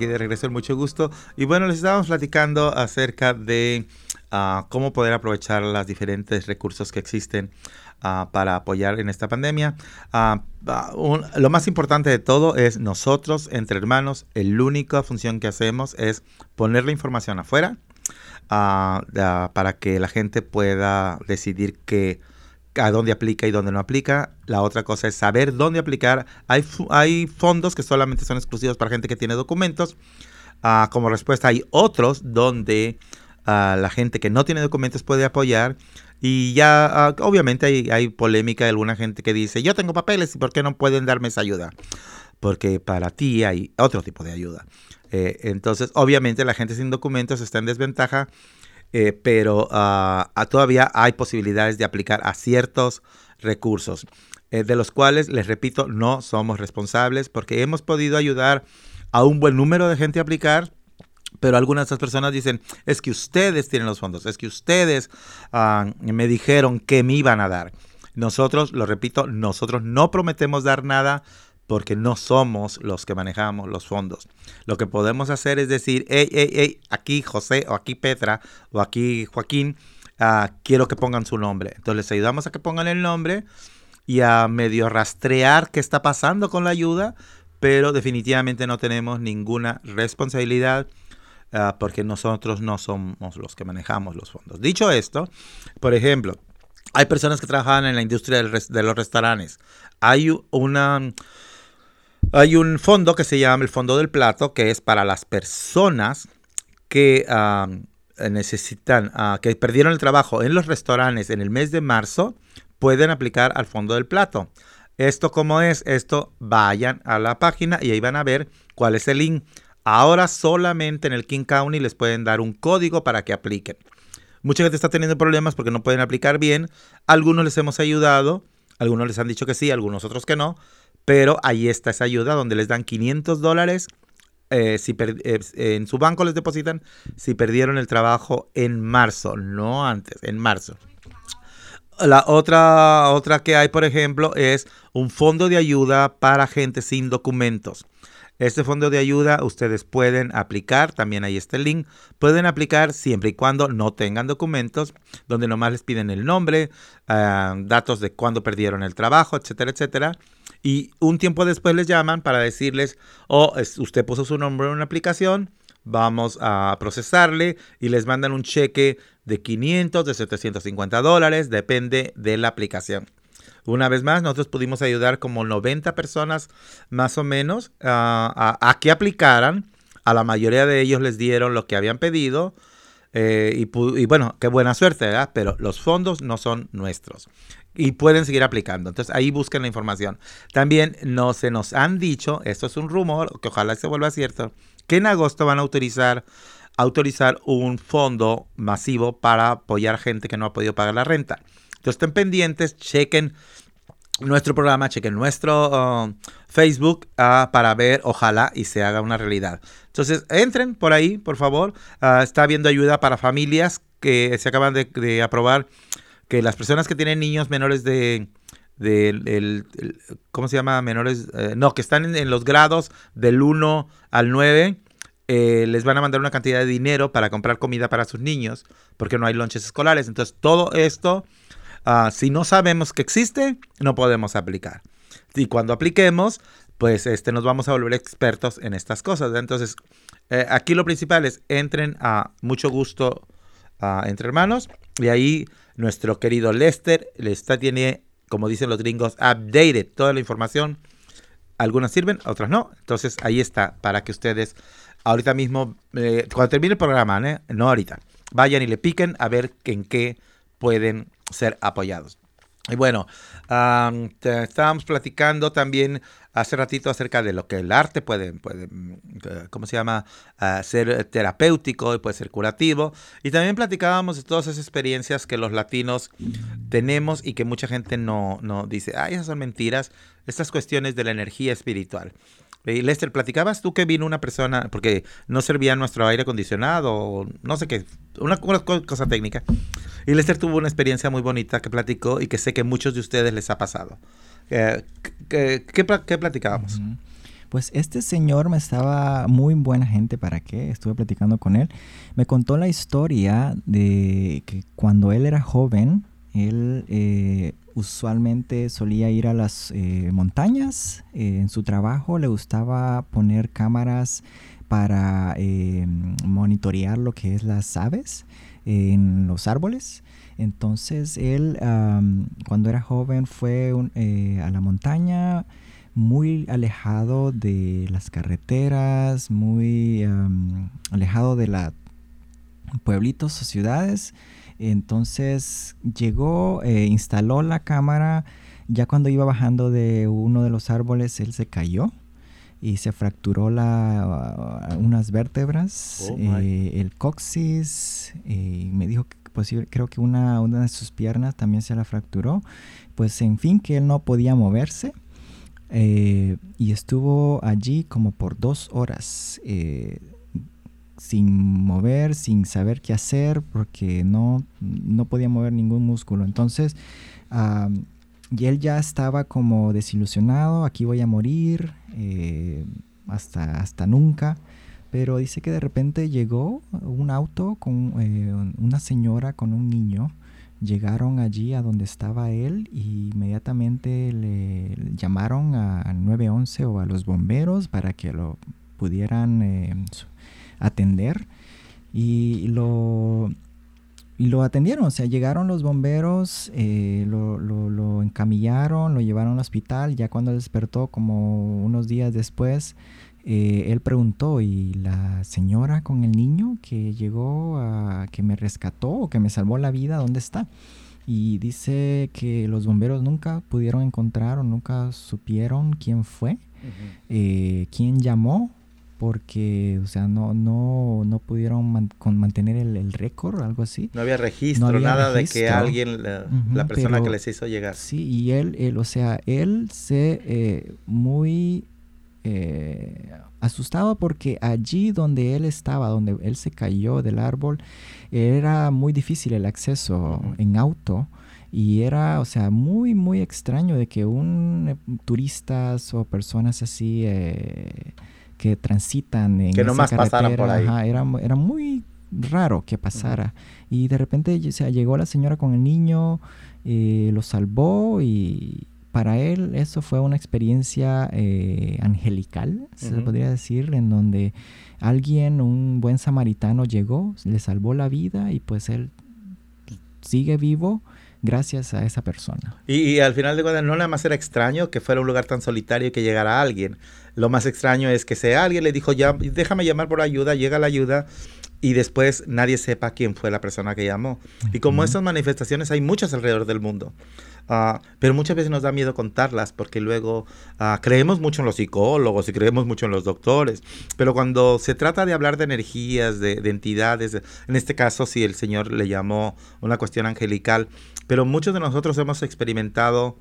aquí de regreso, mucho gusto. Y bueno, les estábamos platicando acerca de uh, cómo poder aprovechar los diferentes recursos que existen uh, para apoyar en esta pandemia. Uh, un, lo más importante de todo es nosotros, entre hermanos, la única función que hacemos es poner la información afuera para que la gente pueda decidir que a dónde aplica y dónde no aplica. La otra cosa es saber dónde aplicar. Hay, hay fondos que solamente son exclusivos para gente que tiene documentos. Uh, como respuesta hay otros donde uh, la gente que no tiene documentos puede apoyar. Y ya, uh, obviamente hay, hay polémica de alguna gente que dice, yo tengo papeles y ¿por qué no pueden darme esa ayuda? Porque para ti hay otro tipo de ayuda. Eh, entonces, obviamente la gente sin documentos está en desventaja eh, pero ah, ah, todavía hay posibilidades de aplicar a ciertos recursos, eh, de los cuales, les repito, no somos responsables porque hemos podido ayudar a un buen número de gente a aplicar. Pero algunas de esas personas dicen, es que ustedes tienen los fondos, es que ustedes ah, me dijeron que me iban a dar. Nosotros, lo repito, nosotros no prometemos dar nada, porque no somos los que manejamos los fondos. Lo que podemos hacer es decir, hey, hey, hey, aquí José o aquí Petra o aquí Joaquín, uh, quiero que pongan su nombre. Entonces les ayudamos a que pongan el nombre y a medio rastrear qué está pasando con la ayuda, pero definitivamente no tenemos ninguna responsabilidad. Uh, porque nosotros no somos los que manejamos los fondos. Dicho esto, por ejemplo, hay personas que trabajan en la industria de los restaurantes. Hay una, hay un fondo que se llama el Fondo del Plato, que es para las personas que necesitan, ah, que perdieron el trabajo en los restaurantes en el mes de marzo, pueden aplicar al Fondo del Plato. Esto como es, esto vayan a la página y ahí van a ver cuál es el link. Ahora solamente en el King County les pueden dar un código para que apliquen. Mucha gente está teniendo problemas porque no pueden aplicar bien. Algunos les hemos ayudado, algunos les han dicho que sí, algunos otros que no. Pero ahí está esa ayuda donde les dan 500 dólares. Eh, si eh, en su banco les depositan si perdieron el trabajo en marzo, no antes, en marzo. La otra, otra que hay, por ejemplo, es un fondo de ayuda para gente sin documentos. Este fondo de ayuda ustedes pueden aplicar, también ahí está el link, pueden aplicar siempre y cuando no tengan documentos, donde nomás les piden el nombre, ah, datos de cuándo perdieron el trabajo, etcétera, etcétera. Y un tiempo después les llaman para decirles, oh, usted puso su nombre en una aplicación, vamos a procesarle y les mandan un cheque de 500, de 750 dólares, depende de la aplicación. Una vez más, nosotros pudimos ayudar como 90 personas más o menos a, que aplicaran. A la mayoría de ellos les dieron lo que habían pedido. Eh, y, y, bueno, qué buena suerte, ¿verdad? Pero los fondos no son nuestros y pueden seguir aplicando. Entonces ahí busquen la información. También no se nos han dicho, esto es un rumor, que ojalá se vuelva cierto, que en agosto van a autorizar, autorizar un fondo masivo para apoyar gente que no ha podido pagar la renta. Entonces estén pendientes, chequen nuestro programa, chequen nuestro uh, Facebook uh, para ver, ojalá y se haga una realidad. Entonces, entren por ahí, por favor. Uh, está habiendo ayuda para familias que se acaban de aprobar que las personas que tienen niños menores de, el, ¿cómo se llama? Menores, eh, no, que están en, los grados del 1 al 9, eh, les van a mandar una cantidad de dinero para comprar comida para sus niños, porque no hay lonches escolares. Entonces, todo esto, ah, si no sabemos que existe, no podemos aplicar. Y cuando apliquemos, pues este, nos vamos a volver expertos en estas cosas. Entonces, eh, aquí lo principal es entren a mucho gusto ah, entre hermanos y ahí nuestro querido Lester está, tiene, como dicen los gringos, updated toda la información. Algunas sirven, otras no. Entonces ahí está, para que ustedes ahorita mismo, eh, cuando termine el programa, ¿eh? no ahorita, vayan y le piquen a ver en qué pueden ser apoyados. Y bueno, estábamos platicando también hace ratito acerca de lo que el arte puede, puede mm, ¿cómo se llama? Ah, ser terapéutico y puede ser curativo. Y también platicábamos de todas esas experiencias que los latinos tenemos y que mucha gente no, no dice, ay, esas son mentiras, estas cuestiones de la energía espiritual. Lester, platicabas tú que vino una persona, porque no servía nuestro aire acondicionado, no sé qué, una, cosa técnica. Y Lester tuvo una experiencia muy bonita que platicó y que sé que muchos de ustedes les ha pasado. Eh, ¿qué, qué, platicábamos? Pues este señor me estaba muy buena gente, ¿para qué? Estuve platicando con él. Me contó la historia de que cuando él era joven, él eh, usualmente solía ir a las eh, montañas. en su trabajo le gustaba poner cámaras para monitorear lo que es las aves en los árboles. Entonces él cuando era joven fue eh, a la montaña muy alejado de las carreteras, muy alejado de los pueblitos o ciudades. Entonces llegó, eh, instaló la cámara. Ya cuando iba bajando de uno de los árboles, él se cayó y se fracturó la, unas vértebras, oh, eh, el coxis, y me dijo que creo que una, una de sus piernas también se la fracturó. Pues en fin, que él no podía moverse. Eh, y estuvo allí como por dos horas eh, sin mover, sin saber qué hacer, porque no, no podía mover ningún músculo. Entonces, y él ya estaba como desilusionado, aquí voy a morir, eh, hasta, hasta nunca. Pero dice que de repente llegó un auto con eh, una señora con un niño. Llegaron allí a donde estaba él y inmediatamente le llamaron al 911 o a los bomberos para que lo pudieran eh, atender. Y lo, y lo atendieron, o sea, llegaron los bomberos, eh, lo, lo, lo, encamillaron, lo llevaron al hospital, ya cuando despertó como unos días después, eh, él preguntó, ¿y la señora con el niño que llegó a que me rescató o que me salvó la vida, dónde está? Y dice que los bomberos nunca pudieron encontrar o nunca supieron quién fue, eh, quién llamó, porque, o sea, no, no, no pudieron mantener el, récord, algo así. No había registro, nada de que alguien, la, persona que les hizo llegar. Sí, y él, él o sea, él se eh, muy eh, asustado porque allí donde él estaba, donde él se cayó del árbol, era muy difícil el acceso en auto. Y era, o sea, muy, muy extraño de que un eh, turistas o personas así eh, que transitan en que pasaran por ahí. era, era muy raro que pasara. Y de repente o sea, llegó la señora con el niño, lo salvó y, para él eso fue una experiencia eh, angelical, se podría decir, en donde alguien, un buen samaritano llegó, le salvó la vida y pues él sigue vivo gracias a esa persona. Y, al final de cuentas no nada más era extraño que fuera un lugar tan solitario y que llegara alguien. Lo más extraño es que sea alguien le dijo, ya, déjame llamar por ayuda, llega la ayuda y después nadie sepa quién fue la persona que llamó. Y como estas manifestaciones hay muchas alrededor del mundo. Ah, pero muchas veces nos da miedo contarlas porque luego ah, creemos mucho en los psicólogos y creemos mucho en los doctores, pero cuando se trata de hablar de energías, de, entidades, en este caso si el Señor le llamó una cuestión angelical, pero muchos de nosotros hemos experimentado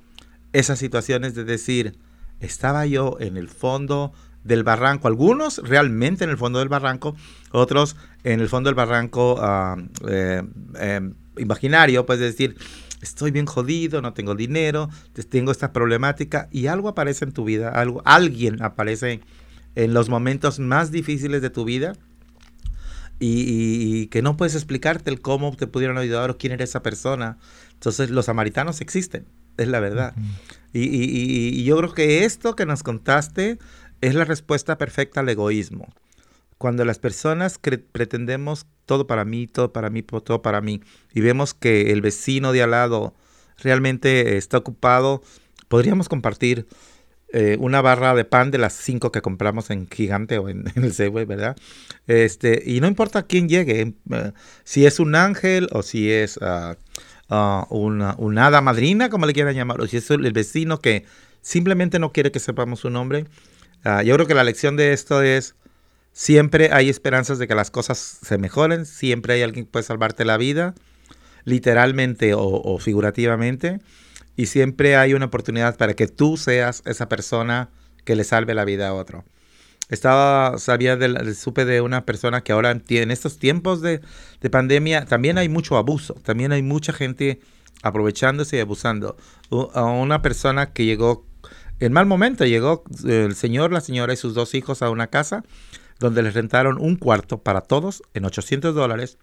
esas situaciones de decir, estaba yo en el fondo del barranco, algunos realmente en el fondo del barranco, otros en el fondo del barranco ah, eh, eh, imaginario, pues decir, estoy bien jodido, no tengo dinero, tengo esta problemática y algo aparece en tu vida, algo, alguien aparece en los momentos más difíciles de tu vida y, que no puedes explicarte el cómo te pudieron ayudar o quién era esa persona. Entonces los samaritanos existen, es la verdad. y, y yo creo que esto que nos contaste es la respuesta perfecta al egoísmo cuando las personas pretendemos todo para mí, todo para mí, todo para mí, y vemos que el vecino de al lado realmente está ocupado, podríamos compartir eh, una barra de pan de las cinco que compramos en Gigante o en, [laughs] el Segway, ¿verdad? Este, y no importa quién llegue, eh, si es un ángel o si es uh, una, hada madrina, como le quieran llamar, o si es el vecino que simplemente no quiere que sepamos su nombre. Ah, yo creo que la lección de esto es Siempre hay esperanzas de que las cosas se mejoren, siempre hay alguien que puede salvarte la vida, literalmente o, figurativamente, y siempre hay una oportunidad para que tú seas esa persona que le salve la vida a otro. Estaba, sabía, de, supe de una persona que ahora en estos tiempos de, de pandemia también hay mucho abuso, también hay mucha gente aprovechándose y abusando. A una persona que llegó en mal momento llegó el señor, la señora y sus dos hijos a una casa donde les rentaron un cuarto para todos en 800 dólares.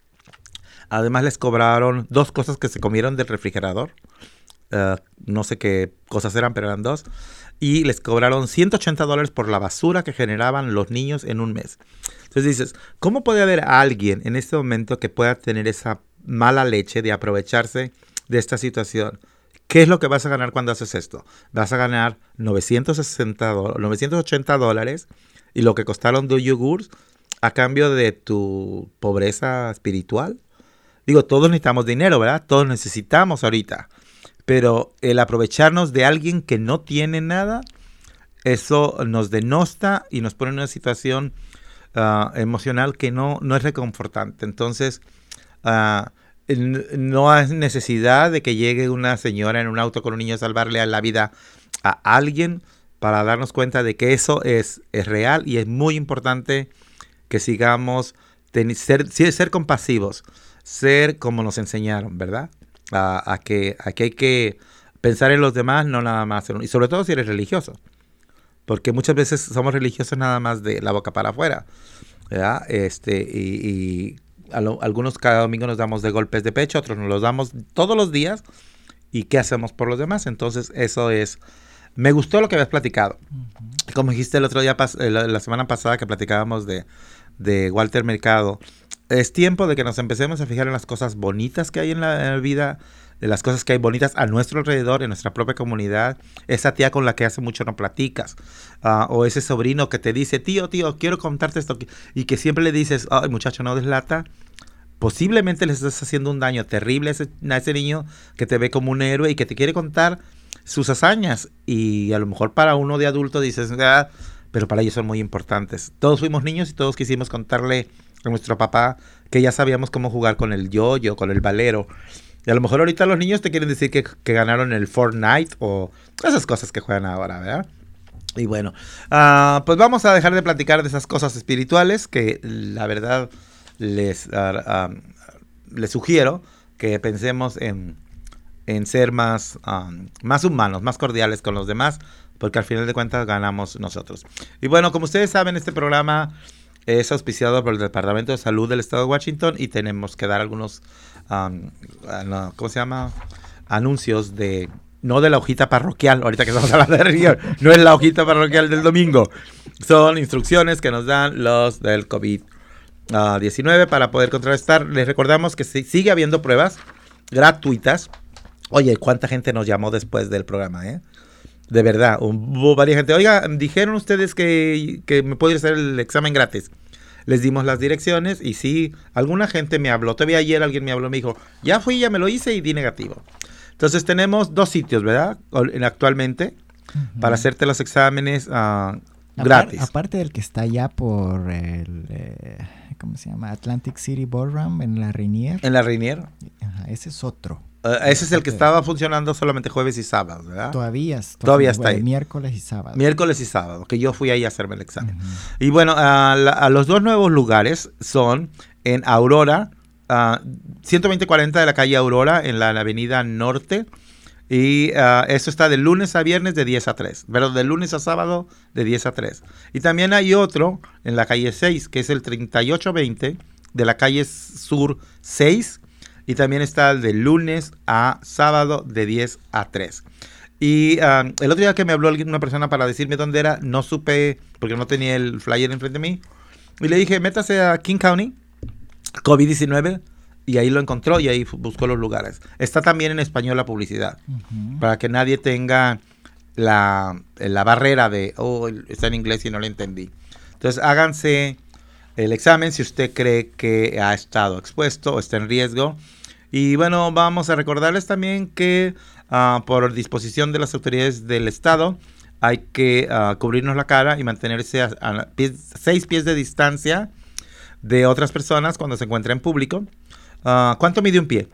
Además les cobraron dos cosas que se comieron del refrigerador. Eh, no sé qué cosas eran, pero eran dos. Y les cobraron 180 dólares por la basura que generaban los niños en un mes. Entonces dices, ¿cómo puede haber alguien en este momento que pueda tener esa mala leche de aprovecharse de esta situación? ¿Qué es lo que vas a ganar cuando haces esto? Vas a ganar 960 980 dólares y lo que costaron dos yogurts a cambio de tu pobreza espiritual. Digo, todos necesitamos dinero, ¿verdad? Todos necesitamos ahorita. Pero el aprovecharnos de alguien que no tiene nada, eso nos denosta y nos pone en una situación ah, emocional que no, no es reconfortante. Entonces, uh, no hay necesidad de que llegue una señora en un auto con un niño a salvarle la vida a alguien para darnos cuenta de que eso es, es real y es muy importante que sigamos ser, ser compasivos, ser como nos enseñaron, ¿verdad? A, que, a hay que pensar en los demás, no nada más. Y sobre todo si eres religioso. Porque muchas veces somos religiosos nada más de la boca para afuera. ¿verdad? Este, y algunos cada domingo nos damos de golpes de pecho, otros nos los damos todos los días. ¿Y qué hacemos por los demás? Entonces, eso es. Me gustó lo que habías platicado. Como dijiste el otro día, la, semana pasada que platicábamos de, de, Walter Mercado, es tiempo de que nos empecemos a fijar en las cosas bonitas que hay en la vida de las cosas que hay bonitas a nuestro alrededor, en nuestra propia comunidad, esa tía con la que hace mucho no platicas, ah, o ese sobrino que te dice, tío, tío, quiero contarte esto, y que siempre le dices, ay muchacho, no deslata, posiblemente le estás haciendo un daño terrible a ese, a ese niño que te ve como un héroe y que te quiere contar sus hazañas, y a lo mejor para uno de adulto dices, ah", pero para ellos son muy importantes. Todos fuimos niños y todos quisimos contarle a nuestro papá que ya sabíamos cómo jugar con el yo-yo, con el valero. Y a lo mejor ahorita los niños te quieren decir que, ganaron el Fortnite o esas cosas que juegan ahora, ¿verdad? Y bueno, ah, pues vamos a dejar de platicar de esas cosas espirituales que la verdad les, ah, ah, les sugiero que pensemos en, en ser más, más humanos, más cordiales con los demás, porque al final de cuentas ganamos nosotros. Y bueno, como ustedes saben, este programa es auspiciado por el Departamento de Salud del Estado de Washington y tenemos que dar algunos ¿cómo se llama? Anuncios de, no de la hojita parroquial, ahorita que estamos hablando de religión, no es la hojita parroquial del domingo, son instrucciones que nos dan los del COVID-19 para poder contrarrestar. Les recordamos que sigue habiendo pruebas gratuitas. Oye, ¿cuánta gente nos llamó después del programa, eh? De verdad, hubo varias gente. Oiga, dijeron ustedes que, que me puede hacer el examen gratis les dimos las direcciones y sí, alguna gente me habló, todavía ayer alguien me habló, me dijo, ya fui, ya me lo hice y di negativo. Entonces tenemos dos sitios, ¿verdad? Actualmente, para hacerte los exámenes uh, gratis. aparte del que está allá por el, eh, ¿cómo se llama? Atlantic City Ballroom en la Rainier. En la Rainier. ese es otro. Eh, ese es el que estaba funcionando solamente jueves y sábado, ¿verdad? Todavía, todavía, está ahí. Miércoles y sábado. Miércoles y sábado, que yo fui ahí a hacerme el examen. Y bueno, a, los dos nuevos lugares son en Aurora, 12040 de la calle Aurora, en la, avenida Norte. Y eso está de lunes a viernes de 10 a 3, pero de lunes a sábado de 10 a 3. Y también hay otro en la calle 6, que es el 3820 de la calle Sur 6, y también está de lunes a sábado de 10 a 3. Y el otro día que me habló una persona para decirme dónde era, no supe, porque no tenía el flyer enfrente de mí. Y le dije, métase a King County, COVID-19, y ahí lo encontró y ahí buscó los lugares. Está también en español la publicidad, para que nadie tenga la, la, barrera de, oh, está en inglés y no lo entendí. Entonces háganse el examen si usted cree que ha estado expuesto o está en riesgo. Y bueno, vamos a recordarles también que ah, por disposición de las autoridades del Estado hay que ah, cubrirnos la cara y mantenerse a, seis pies de distancia de otras personas cuando se encuentra en público. Ah, ¿Cuánto mide un pie?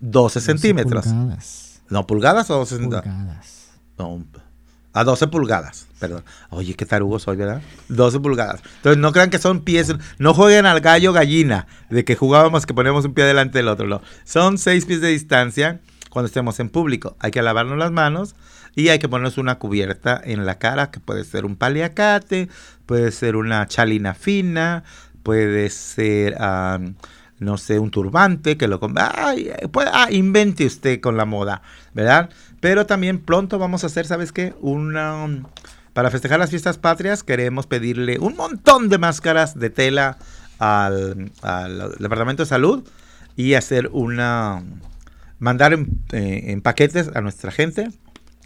12 centímetros. Pulgadas. ¿No, pulgadas o 12 centímetros? Pulgadas. No, a 12 pulgadas, perdón. Oye, qué tarugo soy, ¿verdad? 12 pulgadas. Entonces, no crean que son pies. No jueguen al gallo gallina, de que jugábamos que ponemos un pie delante del otro. No. Son 6 pies de distancia cuando estemos en público. Hay que lavarnos las manos y hay que ponernos una cubierta en la cara que puede ser un paliacate, puede ser una chalina fina, puede ser, no sé, un turbante que lo... pues, ah, invente usted con la moda, ¿verdad? Pero también pronto vamos a hacer, ¿sabes qué? Una... Para festejar las fiestas patrias queremos pedirle un montón de máscaras de tela al, Departamento de Salud y hacer una... mandar en, eh, paquetes a nuestra gente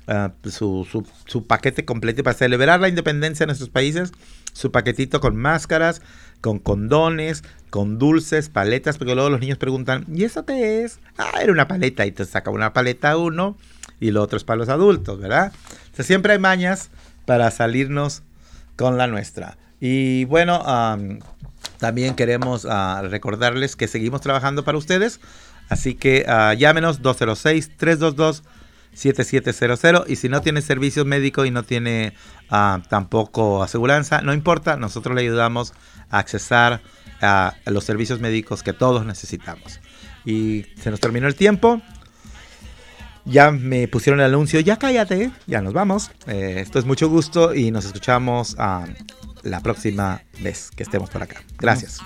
uh, su, su, su, paquete completo para celebrar la independencia de nuestros países, su paquetito con máscaras, con condones, con dulces, paletas, porque luego los niños preguntan, ¿y eso qué es? Ah, era una paleta y te saca una paleta uno y lo otro es para los adultos, ¿verdad? Siempre hay mañas para salirnos con la nuestra. Y bueno, también queremos ah, recordarles que seguimos trabajando para ustedes. Así que uh, llámenos 206-322-7700. Y si no tiene servicios médicos y no tiene ah, tampoco aseguranza, no importa, nosotros le ayudamos a accesar a los servicios médicos que todos necesitamos. Y se nos terminó el tiempo. Ya me pusieron el anuncio, ya cállate, ya nos vamos. Esto es mucho gusto y nos escuchamos a la próxima vez que estemos por acá. Gracias.